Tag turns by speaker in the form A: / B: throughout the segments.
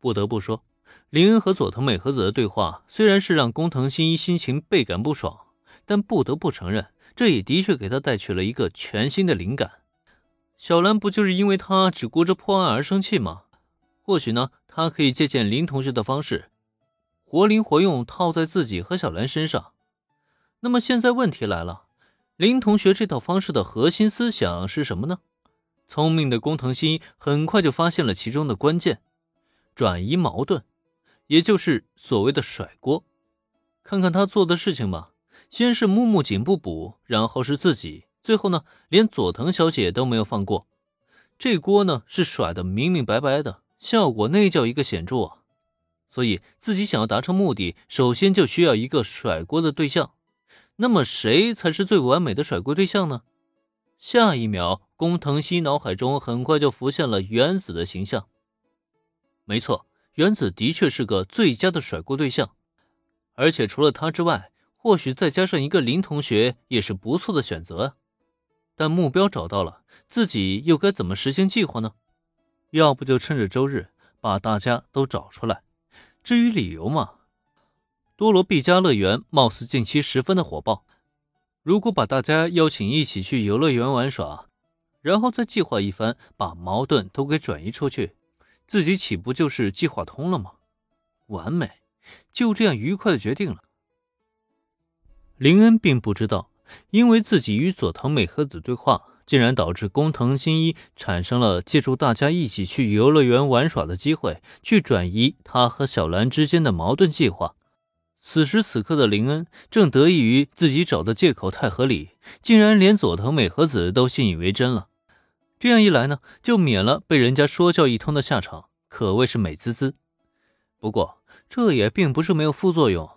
A: 不得不说，林恩和佐藤美和子的对话虽然是让工藤新一心情倍感不爽，但不得不承认，这也的确给他带去了一个全新的灵感。小兰不就是因为他只顾着破案而生气吗？或许呢，他可以借鉴林同学的方式，活灵活用套在自己和小兰身上。那么现在问题来了，林同学这套方式的核心思想是什么呢？聪明的工藤新一很快就发现了其中的关键：转移矛盾，也就是所谓的甩锅。看看他做的事情吧，先是木木警部补，然后是自己。最后呢，连佐藤小姐都没有放过，这锅呢是甩的明明白白的，效果那叫一个显著啊！所以自己想要达成目的，首先就需要一个甩锅的对象。那么谁才是最完美的甩锅对象呢？下一秒，工藤新脑海中很快就浮现了原子的形象。没错，原子的确是个最佳的甩锅对象，而且除了他之外，或许再加上一个林同学也是不错的选择。但目标找到了，自己又该怎么实行计划呢？要不就趁着周日把大家都找出来。至于理由嘛，多罗毕加乐园貌似近期十分的火爆。如果把大家邀请一起去游乐园玩耍，然后再计划一番，把矛盾都给转移出去，自己岂不就是计划通了吗？完美，就这样愉快的决定了。林恩并不知道。因为自己与佐藤美和子对话，竟然导致工藤新一产生了借助大家一起去游乐园玩耍的机会，去转移他和小兰之间的矛盾计划。此时此刻的林恩正得益于自己找的借口太合理，竟然连佐藤美和子都信以为真了。这样一来呢，就免了被人家说教一通的下场，可谓是美滋滋。不过这也并不是没有副作用。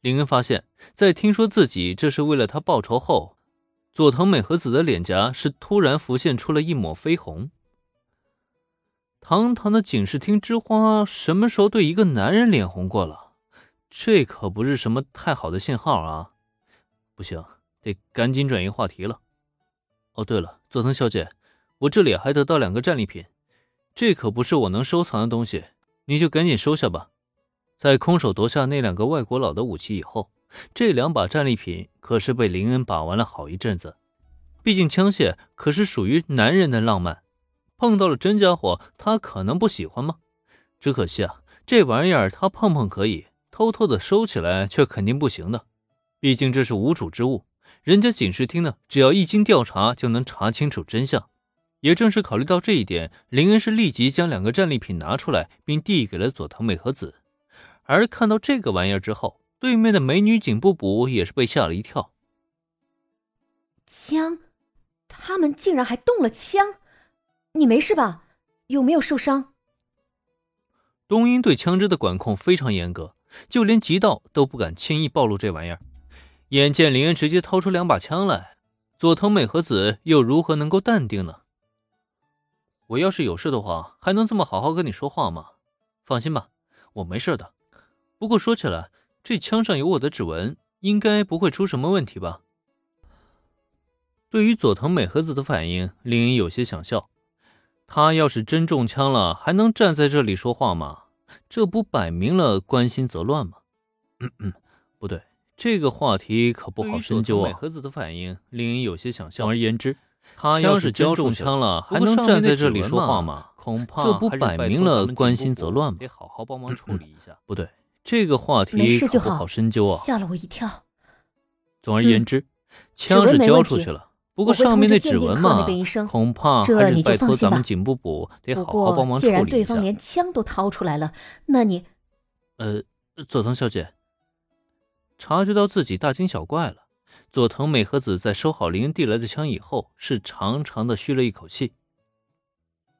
A: 林恩发现，在听说自己这是为了他报仇后，佐藤美和子的脸颊是突然浮现出了一抹绯红。堂堂的警视厅之花，什么时候对一个男人脸红过了？这可不是什么太好的信号啊！不行，得赶紧转移话题了。哦，对了，佐藤小姐，我这里还得到两个战利品，这可不是我能收藏的东西，你就赶紧收下吧。在空手夺下那两个外国佬的武器以后，这两把战利品可是被林恩把玩了好一阵子。毕竟枪械可是属于男人的浪漫，碰到了真家伙，他可能不喜欢吗？只可惜啊，这玩意儿他碰碰可以，偷偷的收起来却肯定不行的。毕竟这是无主之物，人家警视厅呢，只要一经调查就能查清楚真相。也正是考虑到这一点，林恩是立即将两个战利品拿出来，并递给了佐藤美和子。而看到这个玩意儿之后，对面的美女警部补也是被吓了一跳。
B: 枪，他们竟然还动了枪！你没事吧？有没有受伤？
A: 东英对枪支的管控非常严格，就连极道都不敢轻易暴露这玩意儿。眼见林恩直接掏出两把枪来，佐藤美和子又如何能够淡定呢？我要是有事的话，还能这么好好跟你说话吗？放心吧，我没事的。不过说起来，这枪上有我的指纹，应该不会出什么问题吧？对于佐藤美和子的反应，林恩有些想笑。他要是真中枪了，还能站在这里说话吗？这不摆明了关心则乱吗？嗯嗯，不对，这个话题可不好深究啊。美和子的反应，林恩有些想笑。总而言之，他要是交中枪了，还能站在这里说话吗？恐怕这不摆明了关心则乱吗？得好好帮忙处理一下。不对。这个话题可不好深究啊！
B: 吓了我一跳。
A: 总而言之，枪是交出去了，不过上面那指纹嘛，恐怕还是拜托咱们警部补得好好帮忙处理一下。
B: 既然对方连枪都掏出来了，那你……
A: 呃，佐藤小姐，察觉到自己大惊小怪了，佐藤美和子在收好林恩递来的枪以后，是长长的吁了一口气。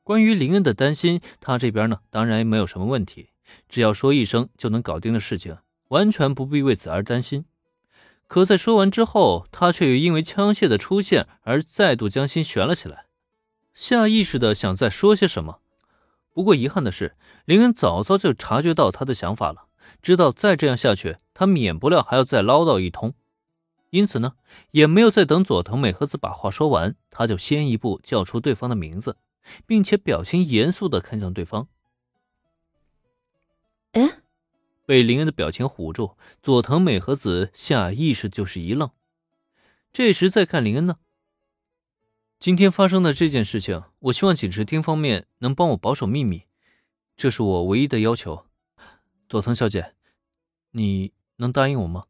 A: 关于林恩的担心，他这边呢，当然没有什么问题。只要说一声就能搞定的事情，完全不必为此而担心。可在说完之后，他却又因为枪械的出现而再度将心悬了起来，下意识的想再说些什么。不过遗憾的是，林恩早早就察觉到他的想法了，知道再这样下去，他免不了还要再唠叨一通。因此呢，也没有再等佐藤美和子把话说完，他就先一步叫出对方的名字，并且表情严肃的看向对方。被林恩的表情唬住，佐藤美和子下意识就是一愣。这时再看林恩呢？今天发生的这件事情，我希望警视厅方面能帮我保守秘密，这是我唯一的要求。佐藤小姐，你能答应我吗？